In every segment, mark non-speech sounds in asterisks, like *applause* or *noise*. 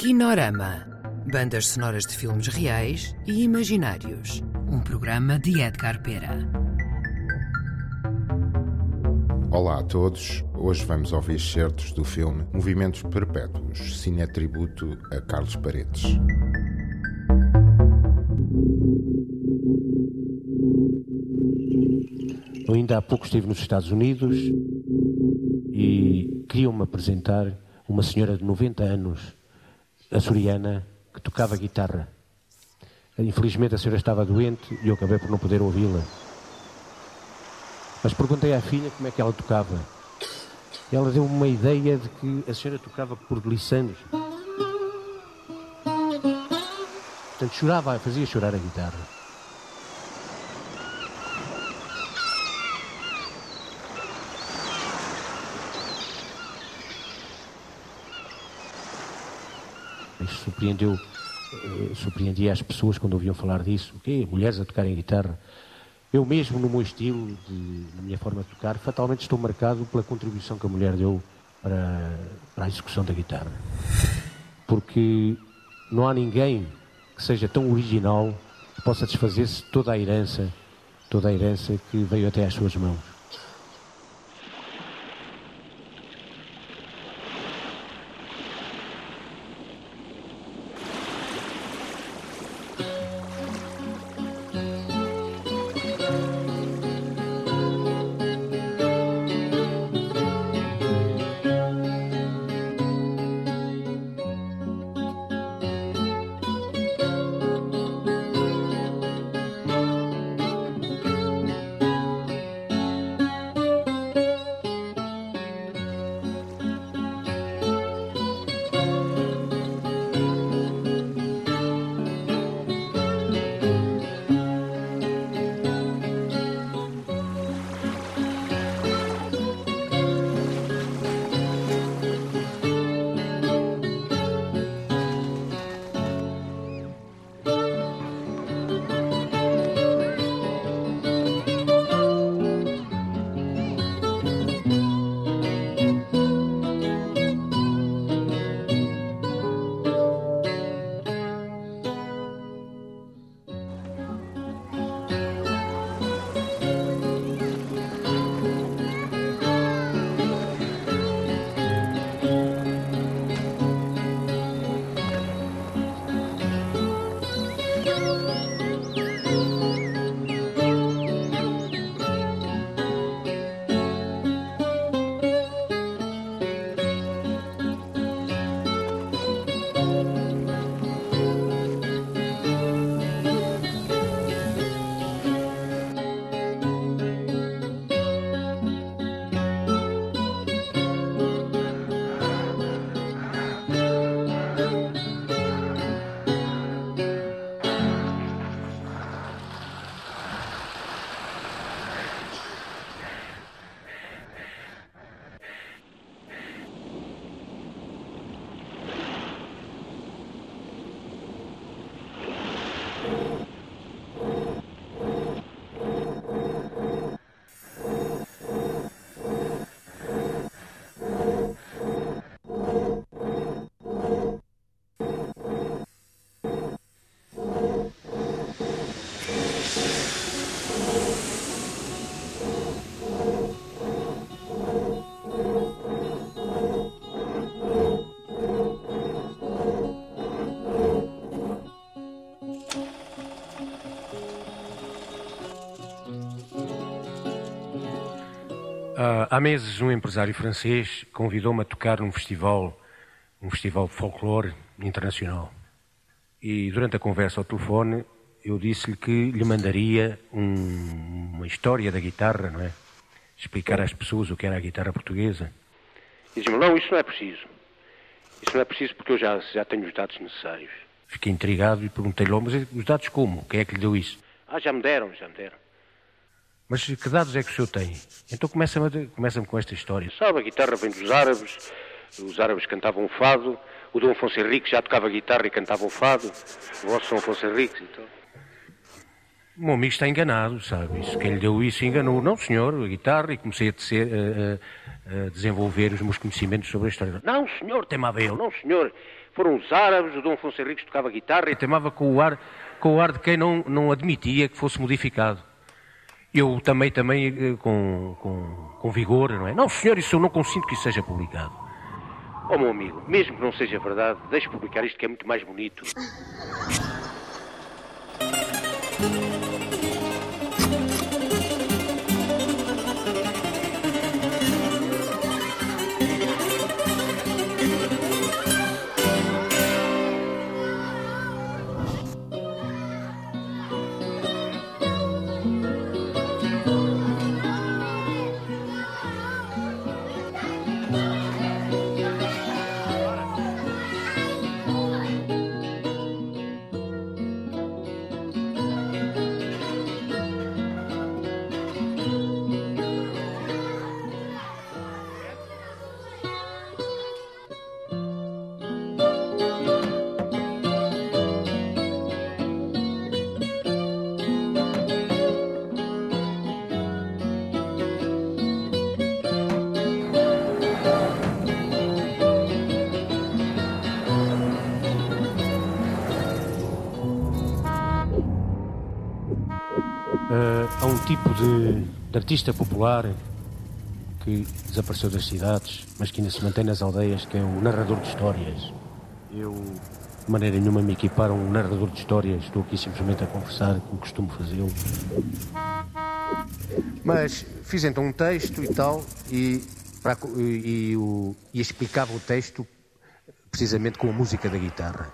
Kinorama. Bandas sonoras de filmes reais e imaginários. Um programa de Edgar Pera. Olá a todos. Hoje vamos ouvir excertos do filme Movimentos Perpétuos, cinetributo a Carlos Paredes. Eu ainda há pouco estive nos Estados Unidos e queriam-me apresentar uma senhora de 90 anos, açoriana, que tocava guitarra. Infelizmente a senhora estava doente e eu acabei por não poder ouvi-la. Mas perguntei à filha como é que ela tocava. E ela deu-me uma ideia de que a senhora tocava por glissandos. Portanto, chorava, fazia chorar a guitarra. Surpreendeu, eh, surpreendia as pessoas quando ouviam falar disso. O quê? Mulheres a tocarem guitarra. Eu mesmo, no meu estilo, de, na minha forma de tocar, fatalmente estou marcado pela contribuição que a mulher deu para, para a execução da guitarra. Porque não há ninguém que seja tão original que possa desfazer-se toda a herança, toda a herança que veio até às suas mãos. Há meses, um empresário francês convidou-me a tocar num festival, um festival de folclore internacional. E durante a conversa ao telefone, eu disse-lhe que lhe mandaria um, uma história da guitarra, não é? Explicar às pessoas o que era a guitarra portuguesa. E disse-me: Não, isso não é preciso. Isso não é preciso porque eu já, já tenho os dados necessários. Fiquei intrigado e perguntei-lhe: Mas os dados como? Quem é que lhe deu isso? Ah, já me deram, já me deram. Mas que dados é que o senhor tem? Então começa-me começa com esta história. Sabe, a guitarra vem dos árabes, os árabes cantavam fado, o Dom Afonso Henrique já tocava guitarra e cantava o fado, o vosso Dom Afonso Henrique. Então. O meu amigo está enganado, sabe? Isso, quem lhe deu isso enganou. Não, senhor, a guitarra, e comecei a, tecer, a, a, a desenvolver os meus conhecimentos sobre a história. Não, senhor, temava eu. Não, senhor, foram os árabes, o Dom Afonso Henriques tocava guitarra e temava com o ar, com o ar de quem não, não admitia que fosse modificado. Eu também, também eh, com, com, com vigor, não é? Não, senhor, isso eu não consinto que isso seja publicado. Oh, meu amigo, mesmo que não seja verdade, deixe publicar isto que é muito mais bonito. *laughs* há um tipo de, de, artista popular que desapareceu das cidades, mas que ainda se mantém nas aldeias, que é o narrador de histórias. Eu, de maneira nenhuma, me equiparo a um narrador de histórias, estou aqui simplesmente a conversar, como costumo fazê-lo. Mas fiz então um texto e tal, e, e, e, e explicava o texto precisamente com a música da guitarra.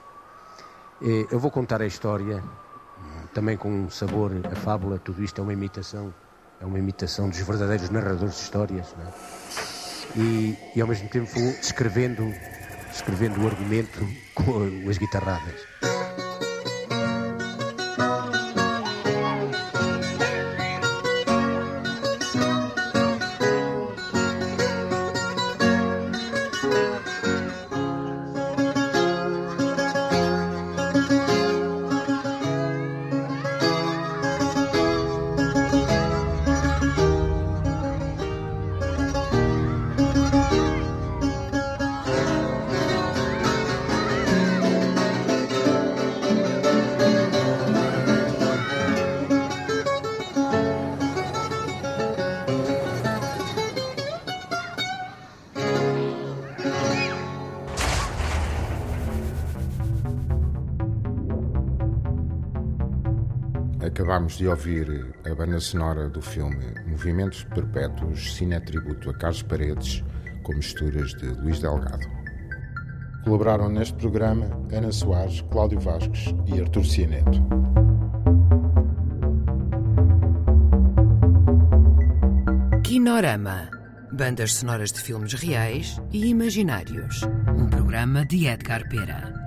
Eu vou contar a história também com um sabor, a fábula, tudo isto é uma imitação, é uma imitação dos verdadeiros narradores de histórias, é? e, e, ao mesmo tempo escrevendo, escrevendo o argumento *laughs* com as guitarradas. Acabámos de ouvir a banda sonora do filme Movimentos Perpétuos, Cinetributo a Carlos Paredes, com misturas de Luís Delgado. Colaboraram neste programa Ana Soares, Cláudio Vasques e Artur Cianeto. Kinorama Bandas sonoras de filmes reais e imaginários. Um programa de Edgar Pera.